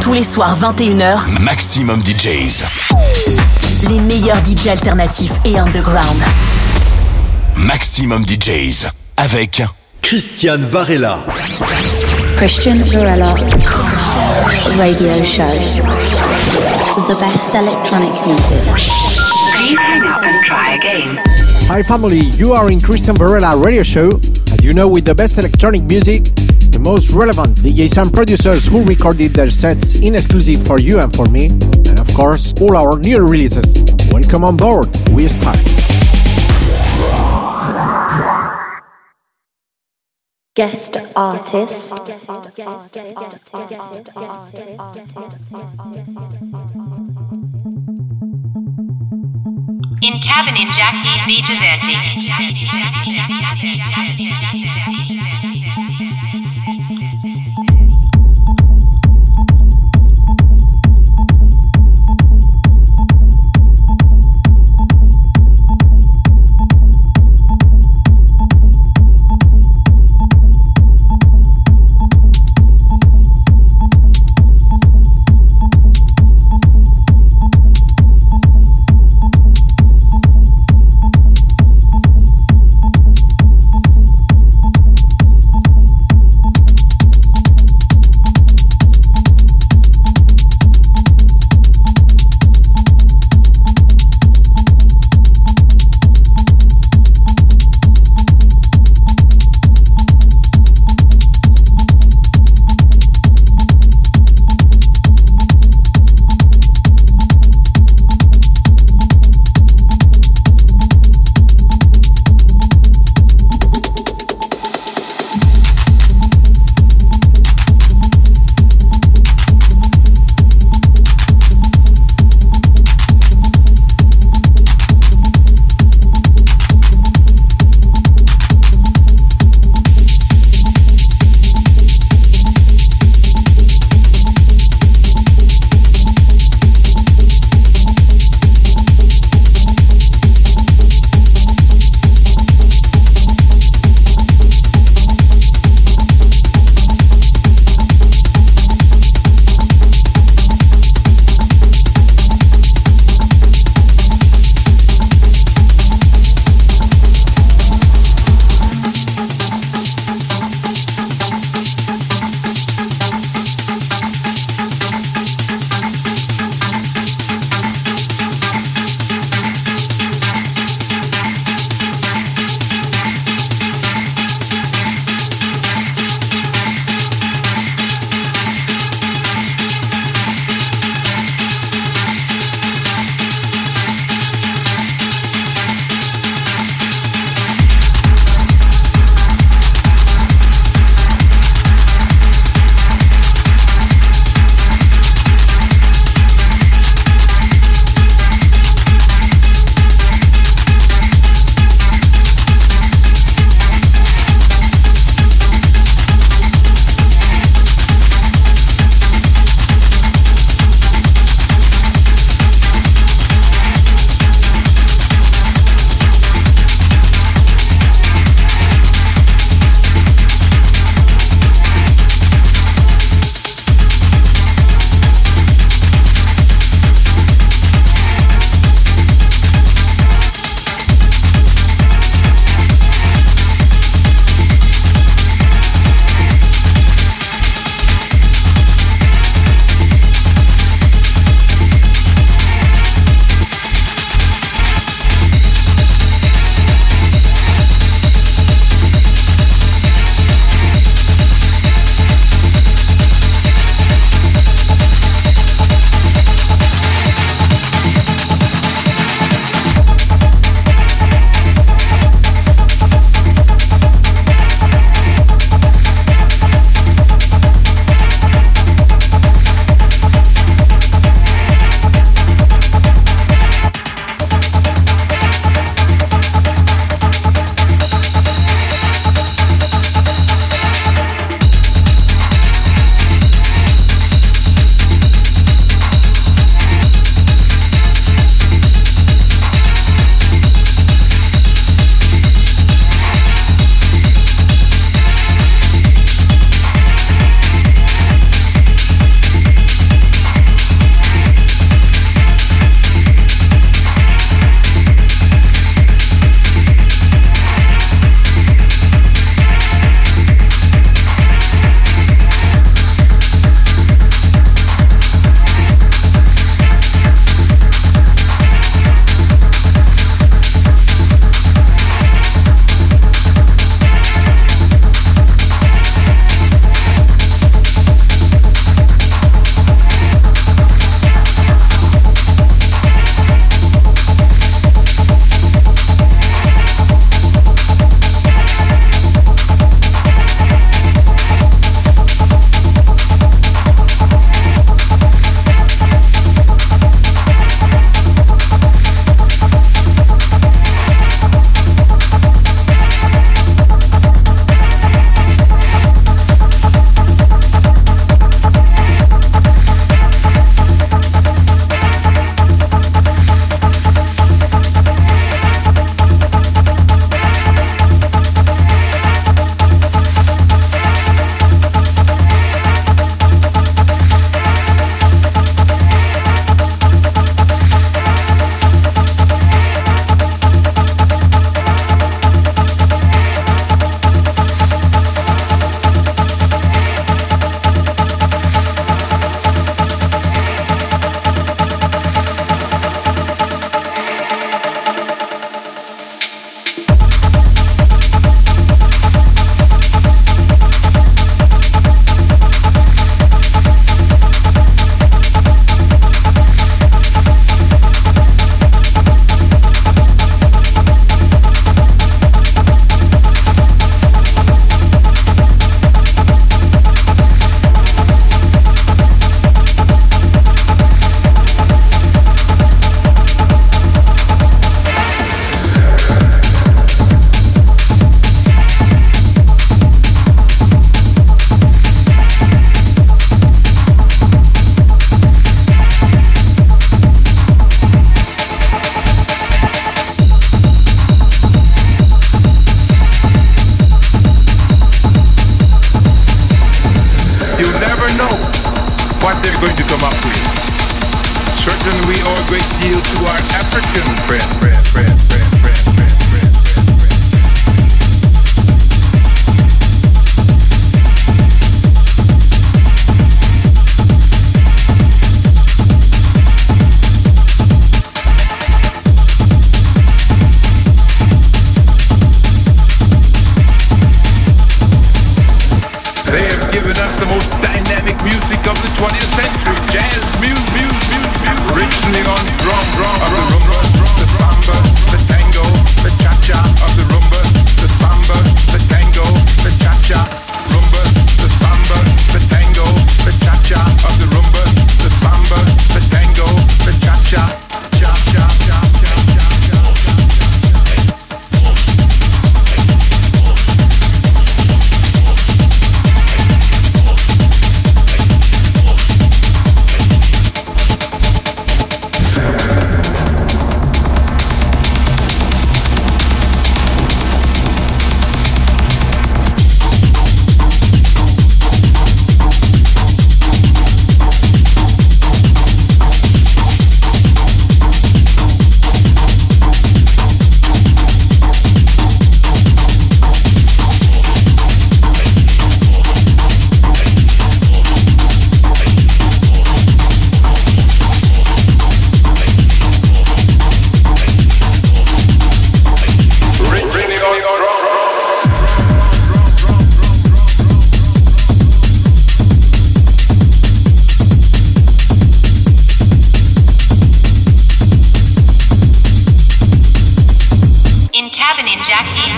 Tous les soirs 21h, Maximum DJs. les meilleurs DJ alternatifs et underground. Maximum DJs. Avec Christiane Varela. Christian Varela Radio Show. The best electronic music. Hi family, you are in Cristian Varela radio show. As you know, with the best electronic music, the most relevant DJs and producers who recorded their sets in exclusive for you and for me, and of course, all our new releases. Welcome on board, we start. Guest artist. In cabin in Jackie V. Gizanti. They're going to come up with. Certainly we owe a great deal to our African. Friend, friend, friend, friend, friend. 20th what. Jazz, music, muse, muse, originally on drum, drum, drum, drum, drum.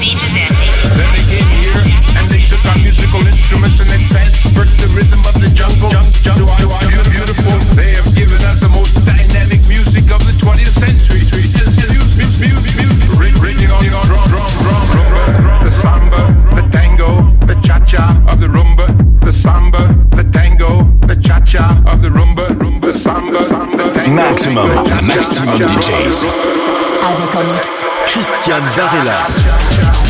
Then they came here and they took our musical instruments and the rhythm of the jungle. beautiful, they have given us the most dynamic music of the 20th century. Drum, drum, drum, drum, the samba, the tango, the cha-cha of the rumba, the samba, the tango, the cha-cha of the rumba, rumba, samba, samba, MAXXIMUM, MAXXIMUM DJs. Avec un mix. Christian Varela.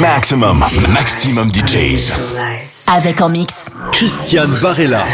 Maximum, maximum DJs. Avec en mix Christian Varela.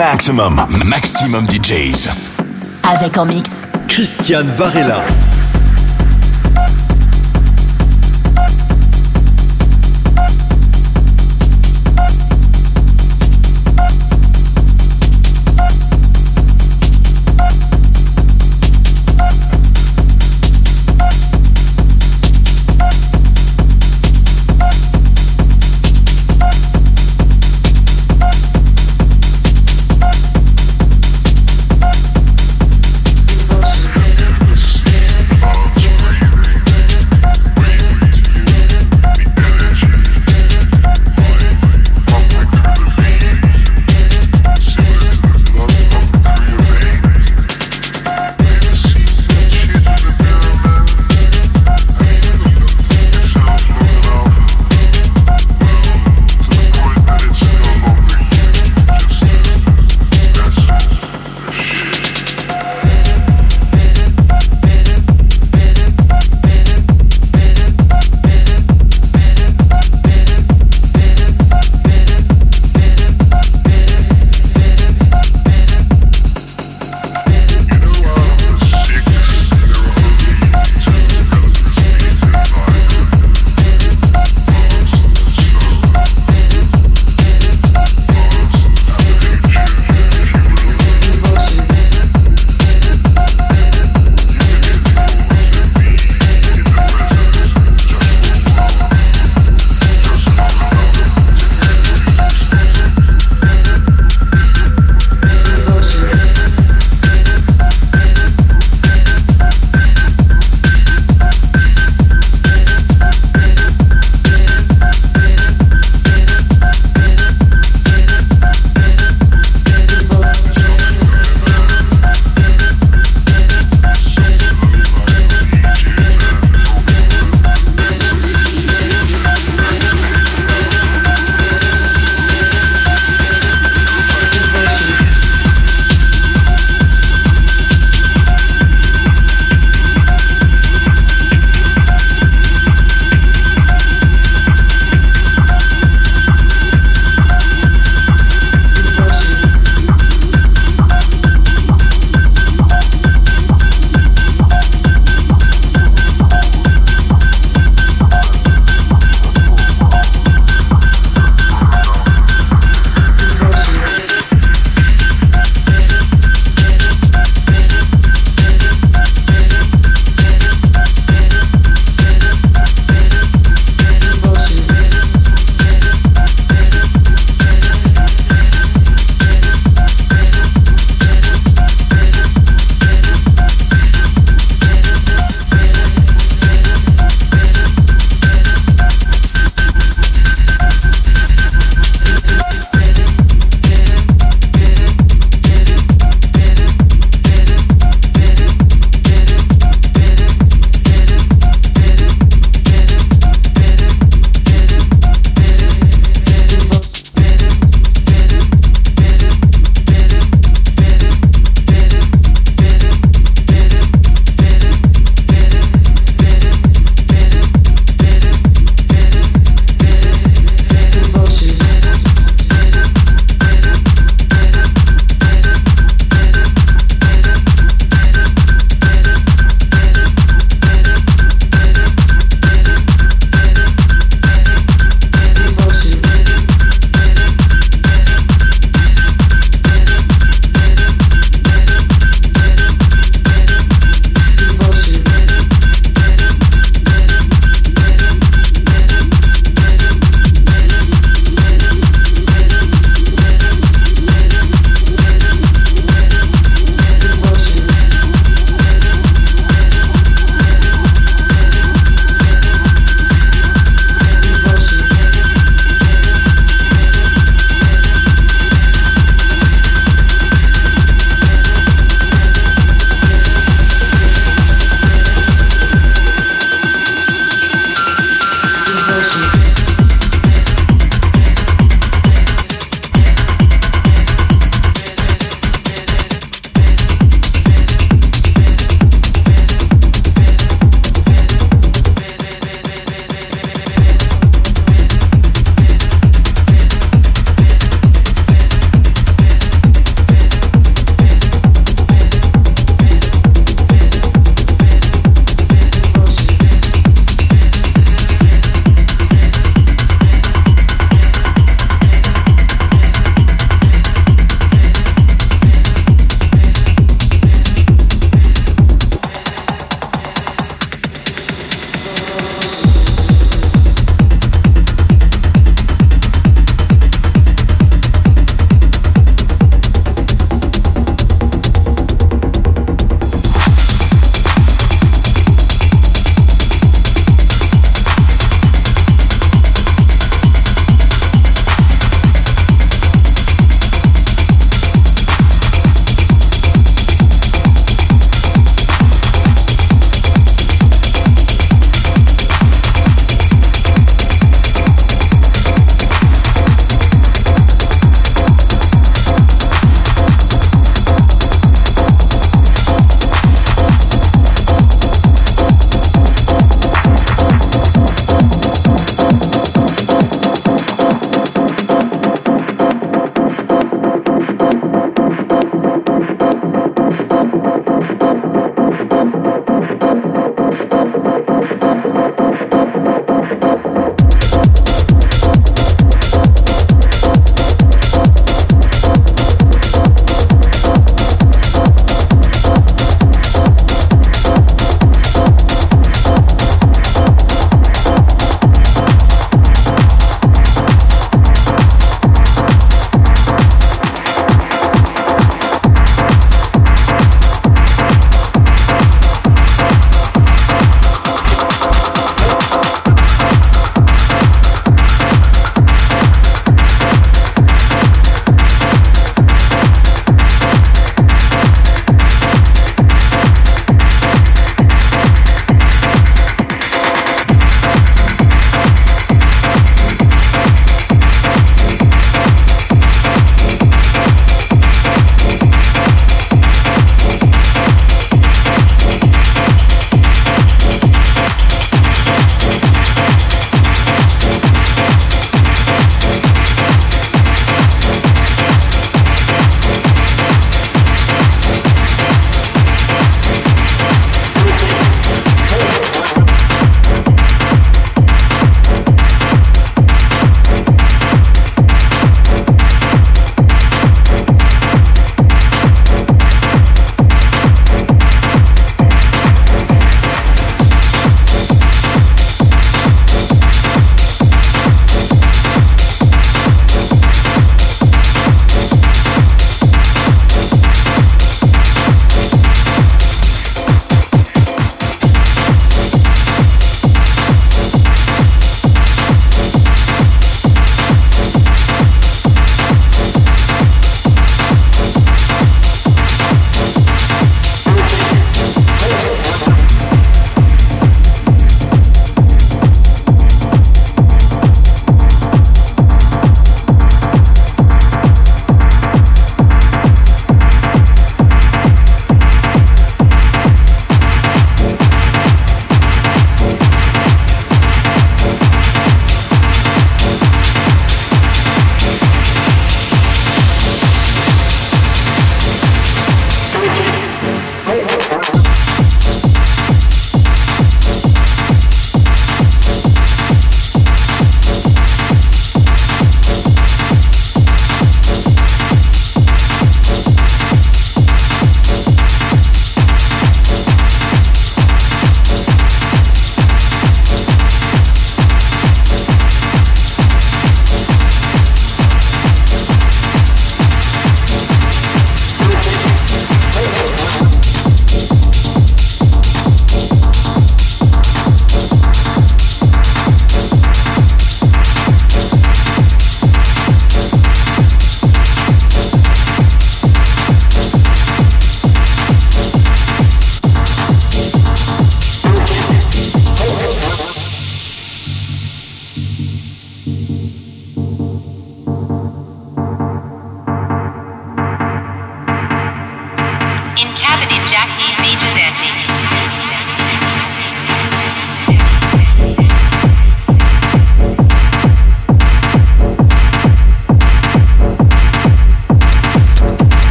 Maximum, maximum DJs. Avec en mix. Christian Varela.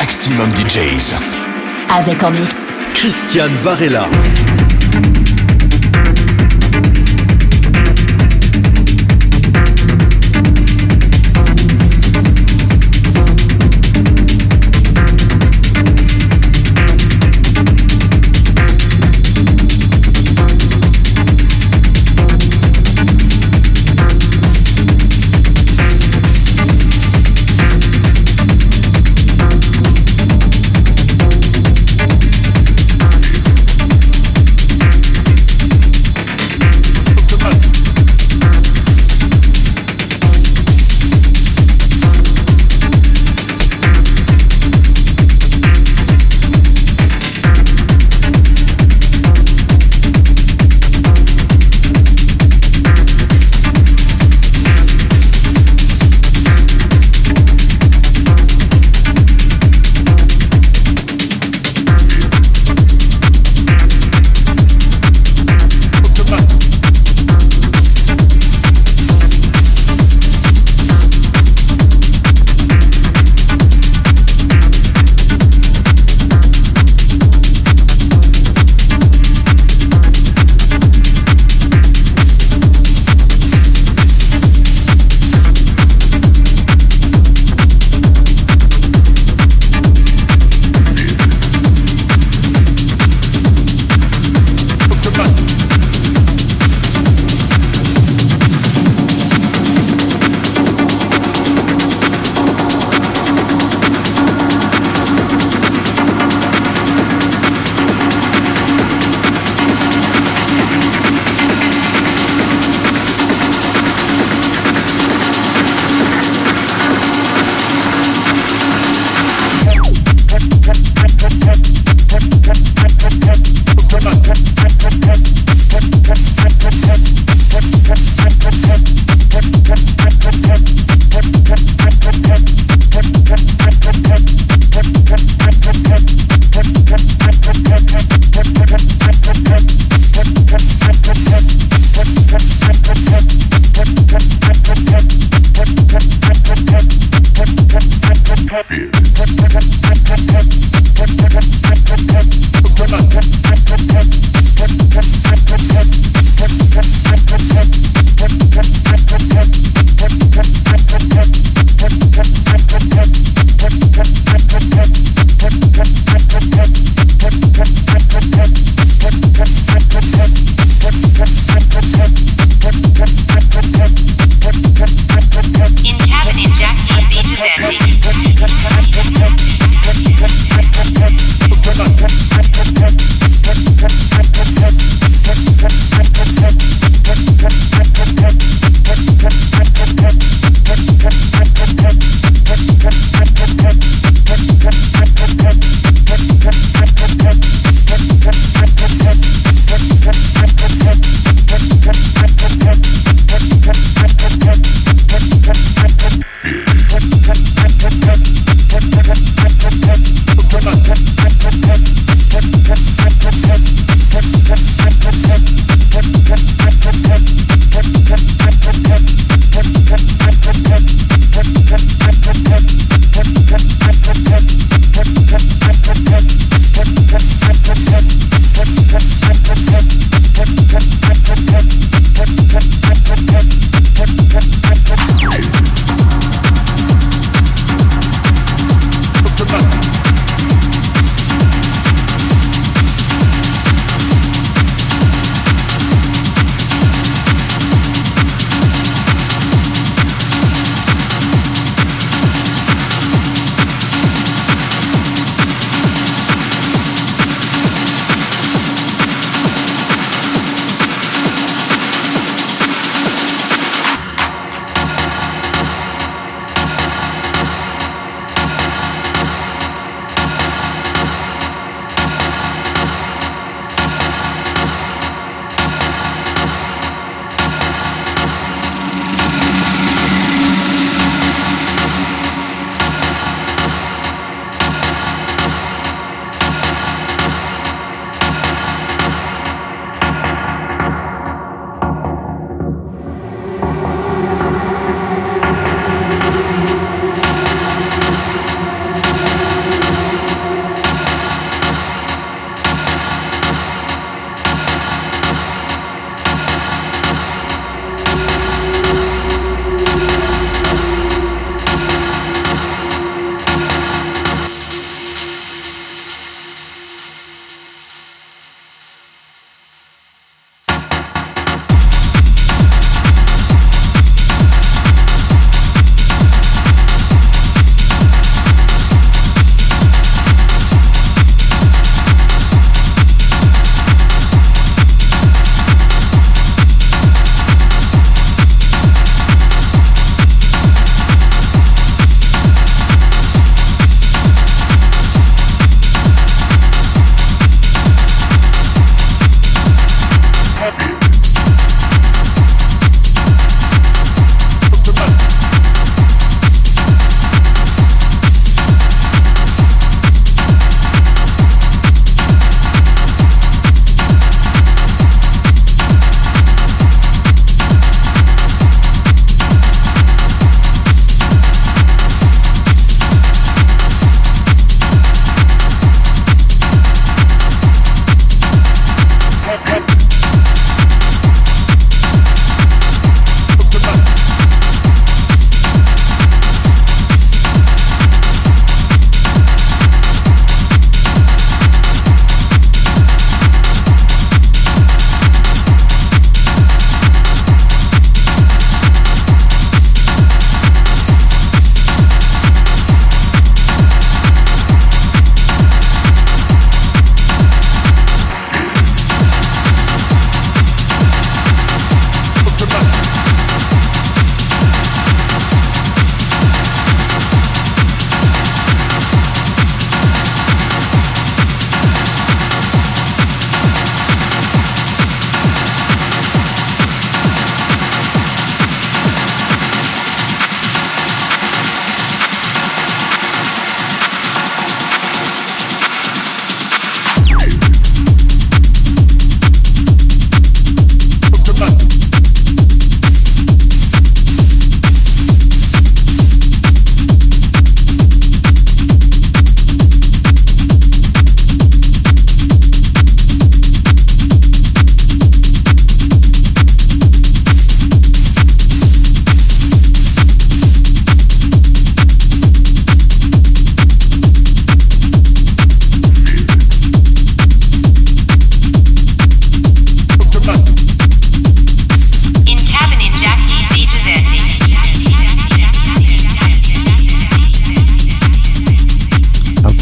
Maximum, DJs. Avec en mix. Christian Varela.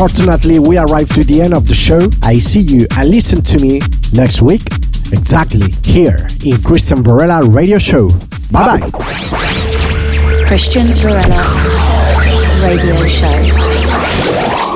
Unfortunately, we arrived to the end of the show. I see you and listen to me next week, exactly here in Cristian Varela Radio Show. Bye bye. Cristian Varela Radio Show.